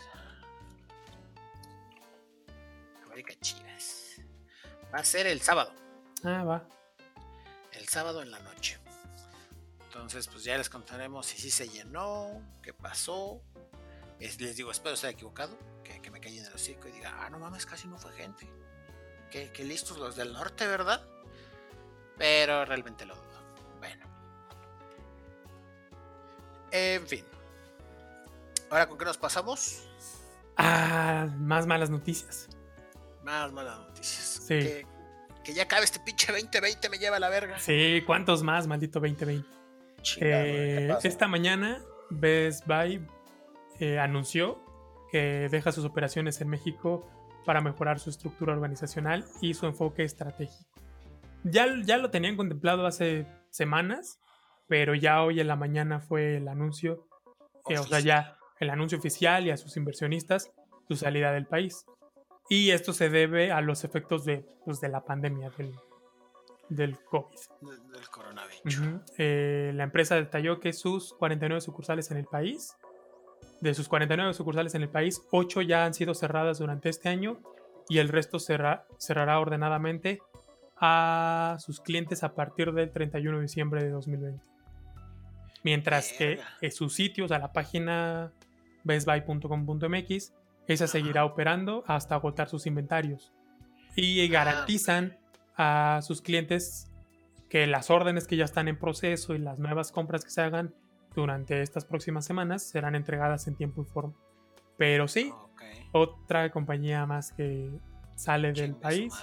América Chivas. Va a ser el sábado. Ah, va. el sábado en la noche. Entonces, pues ya les contaremos si sí se llenó, qué pasó. Es- les digo, espero estar equivocado, que, que me callen el hocico y diga, ah, no mames, casi no fue gente. Qué, qué listos los del norte, ¿verdad? Pero realmente lo dudo. Bueno. En fin. Ahora, ¿con qué nos pasamos? Ah, más malas noticias. Más malas noticias. Sí. Que, que ya acabe este pinche 2020, me lleva a la verga. Sí, ¿cuántos más, maldito 2020? Chingado, ¿qué Eh, esta mañana Best Buy eh, anunció que deja sus operaciones en México para mejorar su estructura organizacional y su enfoque estratégico. Ya, ya lo tenían contemplado hace semanas, pero ya hoy en la mañana fue el anuncio, eh, o sea, ya el anuncio oficial y a sus inversionistas su salida del país. Y esto se debe a los efectos de, pues, de la pandemia del, del COVID. Del- del coronavirus. Ujú. Eh, la empresa detalló que sus 49 sucursales en el país, de sus 49 sucursales en el país, 8 ya han sido cerradas durante este año y el resto cerra- cerrará ordenadamente a sus clientes a partir del 31 de diciembre de 2020. Mientras que Verga. en sus sitios, a la página bestbuy.com.mx, esa seguirá operando hasta agotar sus inventarios. Y Ah, garantizan a sus clientes que las órdenes que ya están en proceso y las nuevas compras que se hagan durante estas próximas semanas serán entregadas en tiempo y forma. Pero sí, Ok. otra compañía más que sale del Chingue país.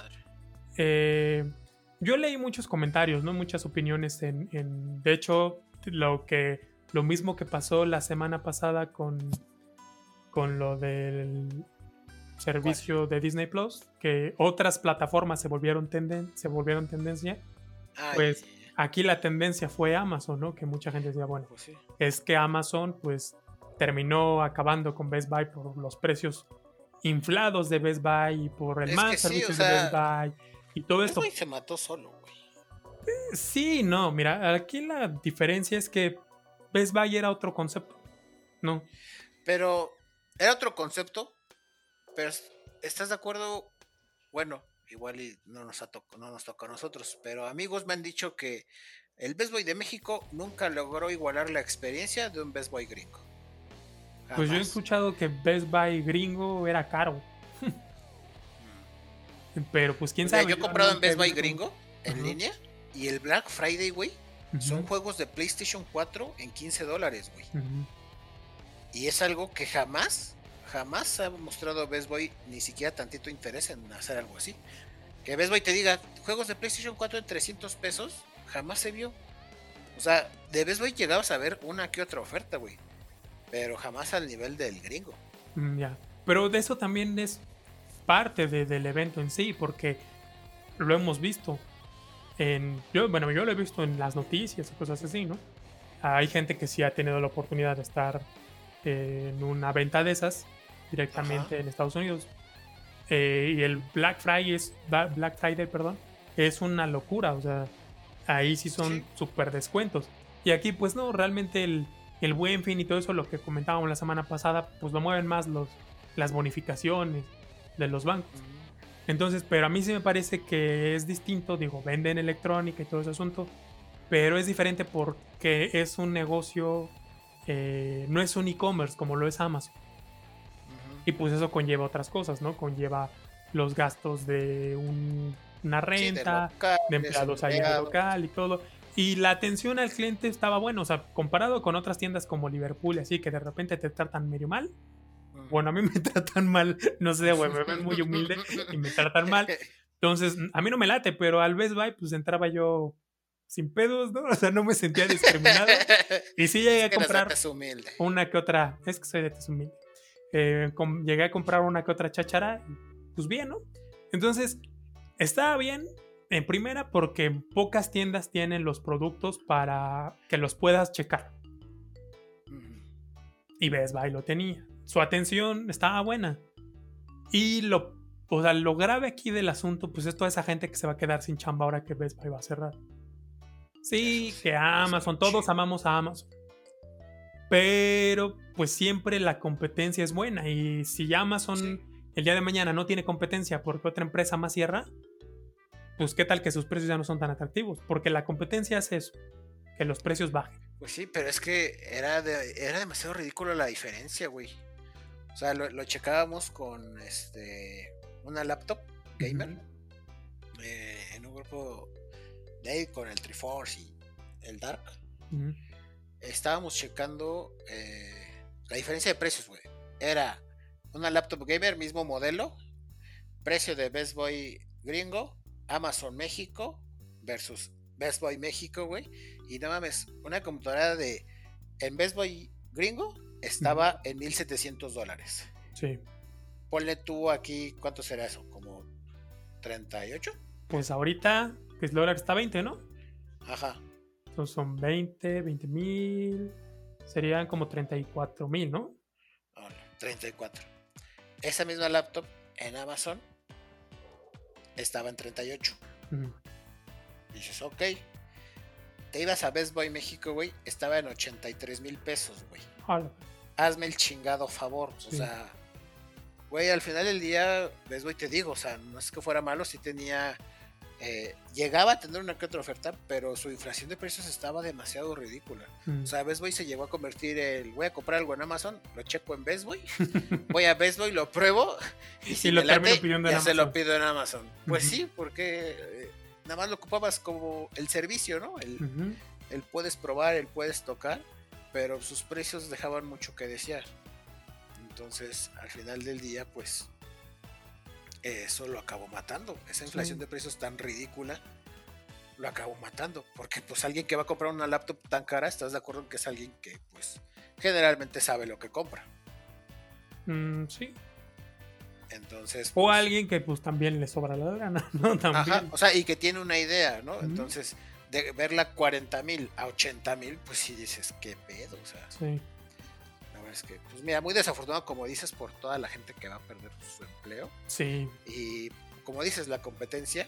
Eh, yo leí muchos comentarios, ¿no? Muchas opiniones en, en- de hecho, lo que lo mismo que pasó la semana pasada con con lo del servicio de Disney Plus, que otras plataformas se volvieron tenden se volvieron tendencia. Ay, Pues, Aquí la tendencia fue Amazon, ¿no? Que mucha gente decía, bueno, pues sí. es que Amazon pues terminó acabando con Best Buy por los precios inflados de Best Buy y por el Es más que sí, servicios o de Best Buy Y todo esto. Best Boy se mató solo, güey. Sí, no, mira, aquí la diferencia es que Best Buy era otro concepto. No. Pero era otro concepto, pero ¿estás de acuerdo? Bueno, igual y no nos, ha no nos toca a nosotros, pero amigos me han dicho que el Best Boy de México nunca logró igualar la experiencia de un Best Boy gringo. Pues yo he escuchado que Best Buy gringo era caro. Mm. pero pues quién sabe. yo he comprado en Best Buy gringo en línea y el Black Friday, güey, son juegos de PlayStation 4 en 15 dólares, güey. Y es algo que jamás, jamás ha mostrado Best Boy ni siquiera tantito interés en hacer algo así. Que Best Boy te diga, juegos de PlayStation 4 en 300 pesos, jamás se vio. O sea, de Best Boy llegabas a ver una que otra oferta, güey. Pero jamás al nivel del gringo. Mm, ya. Pero de eso también es parte del evento en sí, porque lo hemos visto. En, yo, bueno, yo lo he visto en las noticias y cosas así, ¿no? Hay gente que sí ha tenido la oportunidad de estar en una venta de esas directamente en Estados Unidos. Eh, y el Black Friday es Black Friday, perdón, es una locura, o sea, ahí sí son super descuentos. Y aquí pues no, realmente el, el buen fin y todo eso, lo que comentábamos la semana pasada, pues lo mueven más los, las bonificaciones de los bancos. Entonces, pero a mí sí me parece que es distinto, digo, venden electrónica y todo ese asunto, pero es diferente porque es un negocio eh, no es un e-commerce como lo es Amazon. Y pues eso conlleva otras cosas, ¿no? Conlleva los gastos de una renta, de, empleados ahí en local y todo. Y la atención al cliente estaba buena, o sea, comparado con otras tiendas como Liverpool, así que de repente te tratan medio mal. Bueno, a mí me tratan mal, no sé, güey, me ven muy humilde y me tratan mal. Entonces, a mí no me late, pero al Best Buy, pues entraba yo sin pedos, ¿no? O sea, no me sentía discriminado. y sí llegué a comprar una que otra, es que soy de tez humilde. Eh, llegué a comprar una que otra chachara, pues bien, ¿no? Entonces, estaba bien, en primera, porque pocas tiendas tienen los productos para que los puedas checar. Y Best Buy lo tenía. Su atención estaba buena. Y lo, o sea, lo grave aquí del asunto, pues es toda esa gente que se va a quedar sin chamba ahora que Best Buy va a cerrar. Sí, que Amazon, todos amamos a Amazon. Pero pues siempre la competencia es buena y si Amazon el día de mañana no tiene competencia porque otra empresa más cierra, pues qué tal que sus precios ya no son tan atractivos, porque la competencia hace eso, que los precios bajen. Pues sí, pero es que era, era demasiado ridículo la diferencia, güey. O sea, lo, checábamos con este una laptop gamer eh, en un grupo con el Triforce y el Dark, estábamos checando eh, la diferencia de precios, güey. Era una laptop gamer, mismo modelo, precio de Best Boy gringo, Amazon México versus Best Boy México, güey. Y no mames, una computadora de en Best Boy gringo estaba en 1700 dólares. Sí. Ponle tú aquí, ¿cuánto será eso? ¿Como 38? Pues ahorita que el dólar está 20, ¿no? Ajá. Entonces son 20, 20 mil. Serían como 34 mil, ¿no? 34. Esa misma laptop en Amazon estaba en 38. Dices, ok. Te ibas a Best Boy México, güey. Estaba en 83 mil pesos, güey. Hazme el chingado favor. O sea, güey, al final del día, Best Boy te digo, o sea, no es que fuera malo, si tenía eh, llegaba a tener una que otra oferta, pero su inflación de precios estaba demasiado ridícula. Mm. O sea, Best Boy se llegó a convertir el voy a comprar algo en Amazon, lo checo en Best Boy, voy a Best Boy, lo pruebo y si lo late, ya se lo pido en Amazon. Pues sí, porque eh, nada más lo ocupabas como el servicio, ¿no? El, el puedes probar, el puedes tocar, pero sus precios dejaban mucho que desear. Entonces, al final del día, pues eso lo acabó matando. Esa inflación de precios tan ridícula lo acabó matando. Porque pues alguien que va a comprar una laptop tan cara, ¿estás de acuerdo en que es alguien que pues generalmente sabe lo que compra? Mm, sí. Entonces. o pues alguien que pues también le sobra la gana, ¿no? También. o sea, y que tiene una idea, ¿no? Entonces, de verla 40 mil a 80 mil, pues sí dices, qué pedo, o sea. Sí es que, pues mira, muy desafortunado, como dices, por toda la gente que va a perder su empleo. Sí. Y como dices, la competencia,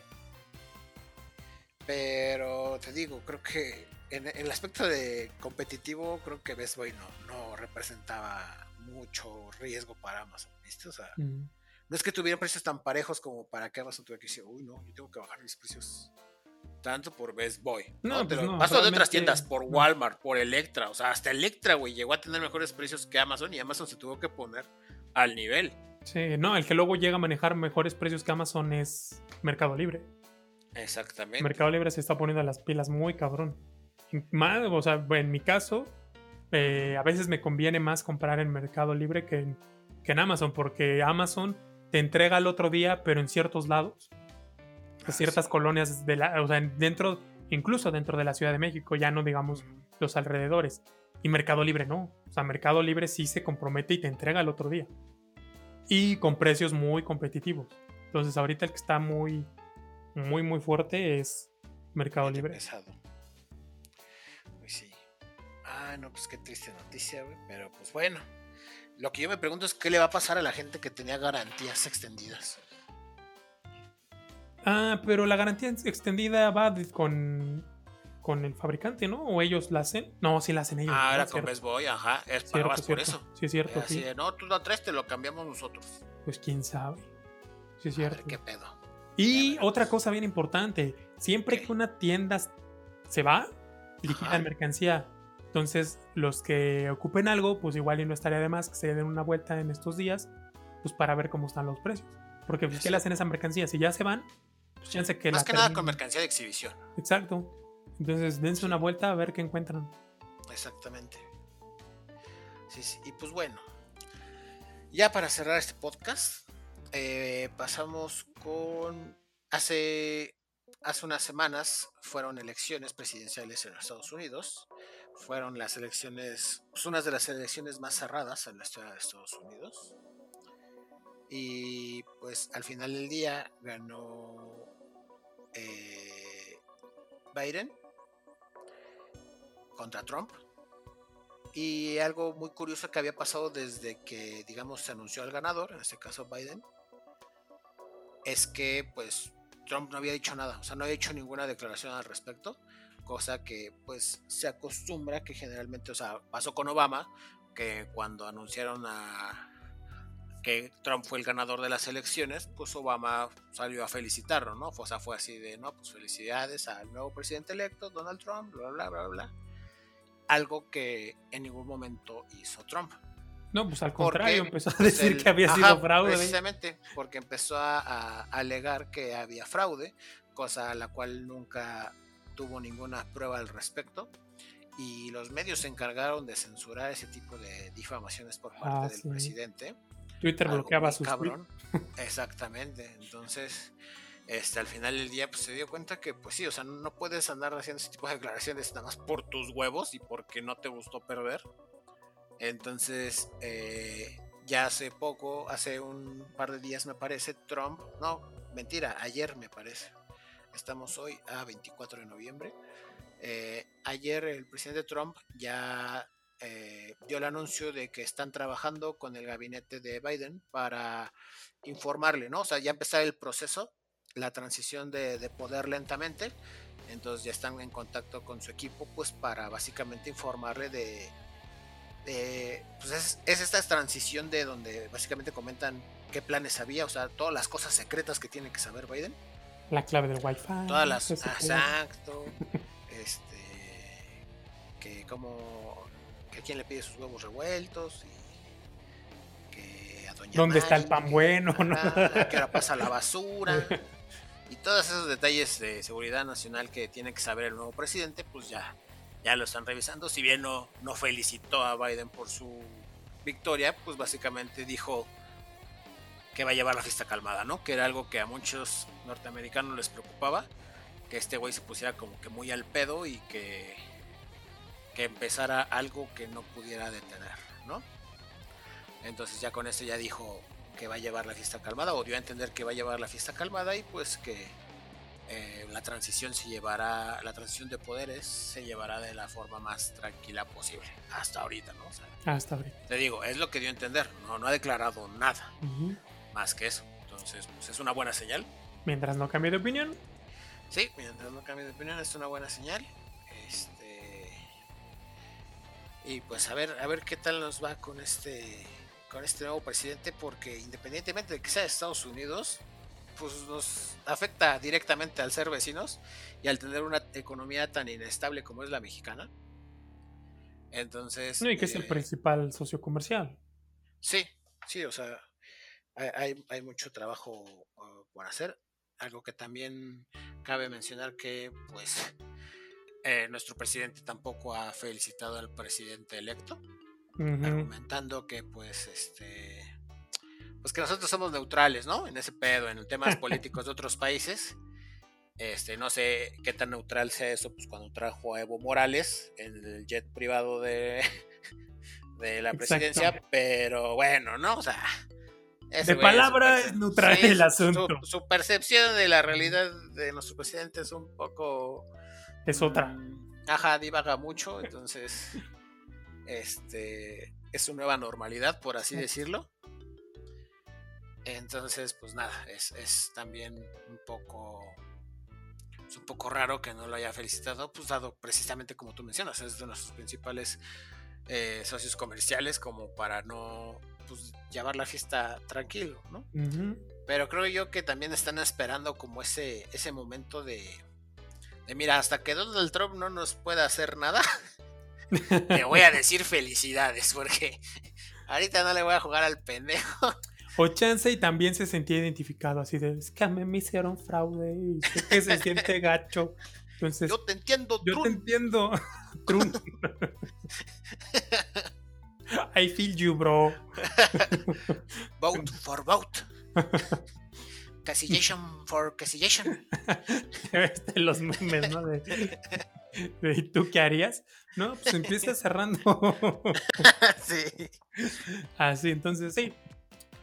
Pero te digo, creo que en, el aspecto de competitivo, creo que Best Boy no, no representaba mucho riesgo para Amazon, ¿viste? O sea, no es que tuvieran precios tan parejos como para que Amazon tuviera que decir, uy, no, yo tengo que bajar mis precios tanto por Best Boy. No, pero pues paso de otras tiendas, por Walmart, por Electra, o sea, hasta Electra, güey, llegó a tener mejores precios que Amazon y Amazon se tuvo que poner al nivel. Sí, no, el que luego llega a manejar mejores precios que Amazon es Mercado Libre. Exactamente. Mercado Libre se está poniendo las pilas muy cabrón. Más, o sea, en mi caso, eh, a veces me conviene más comprar en Mercado Libre que en, que en Amazon, porque Amazon te entrega al otro día, pero en ciertos lados. Ah, ciertas colonias de la, o sea, dentro, incluso dentro de la Ciudad de México, ya no digamos los alrededores. Y Mercado Libre no. O sea, Mercado Libre sí se compromete y te entrega al otro día. Y con precios muy competitivos. Entonces, ahorita el que está muy, muy, muy fuerte es Mercado Libre. Pesado. Pues sí. Ah, no, pues qué triste noticia, güey. Pero pues bueno. Lo que yo me pregunto es qué le va a pasar a la gente que tenía garantías extendidas. Ah, pero la garantía extendida va con, con el fabricante, ¿no? ¿O ellos la hacen? No, sí la hacen ellos. Ah, era con Best Boy, ajá. Es cierto, por eso. Sí, es cierto. sí. no, tú lo traes, te lo cambiamos nosotros. Pues quién sabe. Sí, es cierto. qué pedo. Y otra cosa bien importante: siempre que una tienda se va, liquidan mercancía. Entonces, los que ocupen algo, pues igual y no estaría de más que se den una vuelta en estos días, pues para ver cómo están los precios. Porque, pues, ¿qué le hacen esa mercancía? Si ya se van, que Más que nada con mercancía de exhibición. Exacto. Entonces dense una vuelta a ver qué encuentran. Exactamente. Sí, sí. Y pues bueno, ya para cerrar este podcast, eh, pasamos con... Hace, hace unas semanas fueron elecciones presidenciales en los Estados Unidos. Fueron las elecciones, pues unas de las elecciones más cerradas en la historia de Estados Unidos. Y pues al final del día ganó eh, Biden contra Trump. Y algo muy curioso que había pasado desde que, digamos, se anunció el ganador, en este caso Biden, es que pues Trump no había dicho nada, o sea, no había hecho ninguna declaración al respecto, cosa que pues se acostumbra que generalmente, o sea, pasó con Obama, que cuando anunciaron a, que Trump fue el ganador de las elecciones, pues Obama salió a felicitarlo, ¿no? O sea, fue así de, no, pues felicidades al nuevo presidente electo, Donald Trump, bla, bla, bla, bla. Algo que en ningún momento hizo Trump. No, pues al contrario, empezó a pues, decir que había sido fraude. Precisamente, porque empezó a, alegar que había fraude, cosa a la cual nunca tuvo ninguna prueba al respecto. Y los medios se encargaron de censurar ese tipo de difamaciones por parte ah, del presidente Twitter bloqueaba sus cabrón. Exactamente. Entonces, este, al final del día, pues se dio cuenta que, pues sí, o sea, no puedes andar haciendo ese tipo de declaraciones nada más por tus huevos y porque no te gustó perder. Entonces, eh, ya hace poco, hace un par de días me parece, Trump, no, mentira, ayer me parece. Estamos hoy a 24 de noviembre. Eh, ayer el presidente Trump ya eh, dio el anuncio de que están trabajando con el gabinete de Biden para informarle, ¿no? O sea, ya empezar el proceso, la transición de, poder lentamente. Entonces ya están en contacto con su equipo, pues para básicamente informarle de, pues es, esta transición de donde básicamente comentan qué planes había, o sea, todas las cosas secretas que tiene que saber Biden. La clave del Wi-Fi. Todas las. Exacto. este. Que como a quién le pide sus huevos revueltos y que a doña ¿Dónde está el pan bueno? ¿no? que ahora pasa la basura y todos esos detalles de seguridad nacional que tiene que saber el nuevo presidente, pues ya, ya lo están revisando. Si bien no, no felicitó a Biden por su victoria, pues básicamente dijo que va a llevar la fiesta calmada, ¿no? Que era algo que a muchos norteamericanos les preocupaba, que este güey se pusiera como que muy al pedo y que que empezara algo que no pudiera detener, ¿no? Entonces ya con esto ya dijo que va a llevar la fiesta calmada, o dio a entender que va a llevar la fiesta calmada y pues que eh, la transición se llevará, la transición de poderes se llevará de la forma más tranquila posible, hasta ahorita, ¿no? hasta ahorita. Te digo, es lo que dio a entender, no, no ha declarado nada más que eso. Entonces, pues es una buena señal. Mientras no cambie de opinión. Sí, mientras no cambie de opinión es una buena señal. Y pues a ver, a ver qué tal nos va con este con este nuevo presidente porque independientemente de que sea de Estados Unidos, pues nos afecta directamente al ser vecinos y al tener una economía tan inestable como es la mexicana. Entonces. No, y que es el eh, principal socio comercial. Sí, sí, o sea, hay, hay mucho trabajo uh, por hacer. Algo que también cabe mencionar que, pues, eh, nuestro presidente tampoco ha felicitado al presidente electo, argumentando que, pues, este, pues que nosotros somos neutrales, ¿no? En ese pedo, en temas políticos de otros países. Este, no sé qué tan neutral sea eso, pues cuando trajo a Evo Morales en el jet privado de, de la presidencia, pero bueno, ¿no? O sea, de palabra es neutral el asunto. Su, percepción de la realidad de nuestro presidente es un poco. Es otra. Ajá, divaga mucho, entonces. Este. Es su nueva normalidad, por así decirlo. Entonces, pues nada, es, es también un poco. Es un poco raro que no lo haya felicitado, pues dado precisamente como tú mencionas, es de nuestros principales eh, socios comerciales, como para no pues, llevar la fiesta tranquilo, ¿no? Pero creo yo que también están esperando como ese, ese momento de, mira, hasta que Donald Trump no nos pueda hacer nada, te voy a decir felicidades, porque ahorita no le voy a jugar al pendejo. O chance y también se sentía identificado así de, es que a mí me hicieron fraude y sé que se siente gacho. Entonces, yo te entiendo, Yo te entiendo, Trump. I feel you, bro. vote for vote. Casillation for casillation. Los memes, ¿no? De, ¿Y tú qué harías? No, pues empieza cerrando. sí. Así, entonces sí.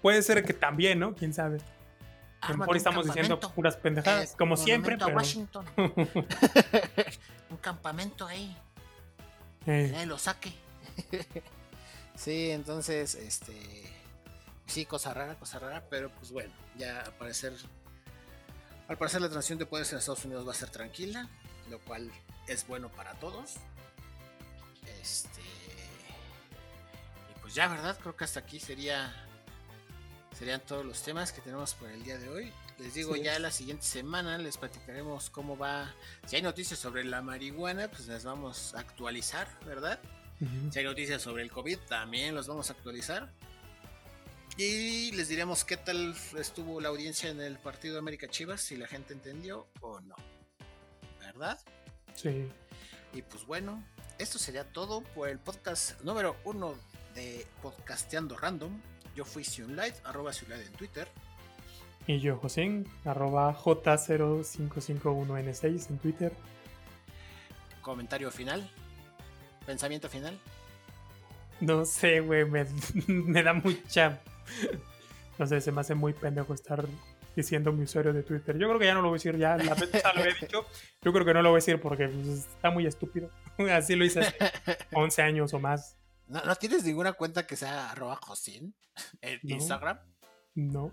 Puede ser que también, ¿no? Quién sabe. A lo mejor estamos diciendo puras pendejadas, como siempre. Pero... Washington. un campamento ahí. Eh. lo saque. Sí, entonces, este. Sí, cosa rara, cosa rara, pero pues bueno, ya al parecer. Al parecer la transición de poderes en Estados Unidos va a ser tranquila, lo cual es bueno para todos. Este. Y pues ya, ¿verdad? Creo que hasta aquí sería. Serían todos los temas que tenemos por el día de hoy. Les digo, ya la siguiente semana les platicaremos cómo va. Si hay noticias sobre la marihuana, pues las vamos a actualizar, ¿verdad? Si hay noticias sobre el COVID, también los vamos a actualizar. Y les diremos qué tal estuvo la audiencia en el partido América Chivas, si la gente entendió o no. ¿Verdad? Sí. Y pues bueno, esto sería todo por el podcast número uno de Podcasteando Random. Yo fui Sionlight, arroba Sionlight en Twitter. Y yo, José, arroba J0551N6 en Twitter. Comentario final. ¿Pensamiento final? No sé, güey, me, da mucha... No sé, se me hace muy pendejo estar diciendo mi usuario de Twitter. Yo creo que ya no lo voy a decir, ya la vez lo he dicho. Yo creo que no lo voy a decir porque pues, está muy estúpido. Así lo hice hace 11 años o más. ¿No, tienes ninguna cuenta que sea arroba Josin en Instagram? No.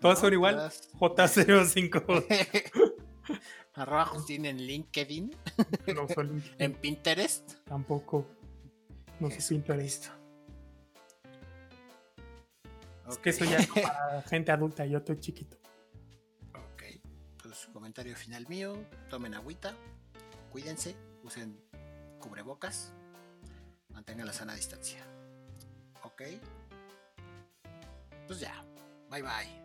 Todas son igual. J05. Arroba Justin en LinkedIn. No soy LinkedIn. En Pinterest. Tampoco. No sé Pinterest. Es que eso ya es para gente adulta, yo estoy chiquito. Ok. Pues comentario final mío. Tomen agüita. Cuídense. Usen cubrebocas. Mantengan la sana distancia. Ok. Pues ya. Bye bye.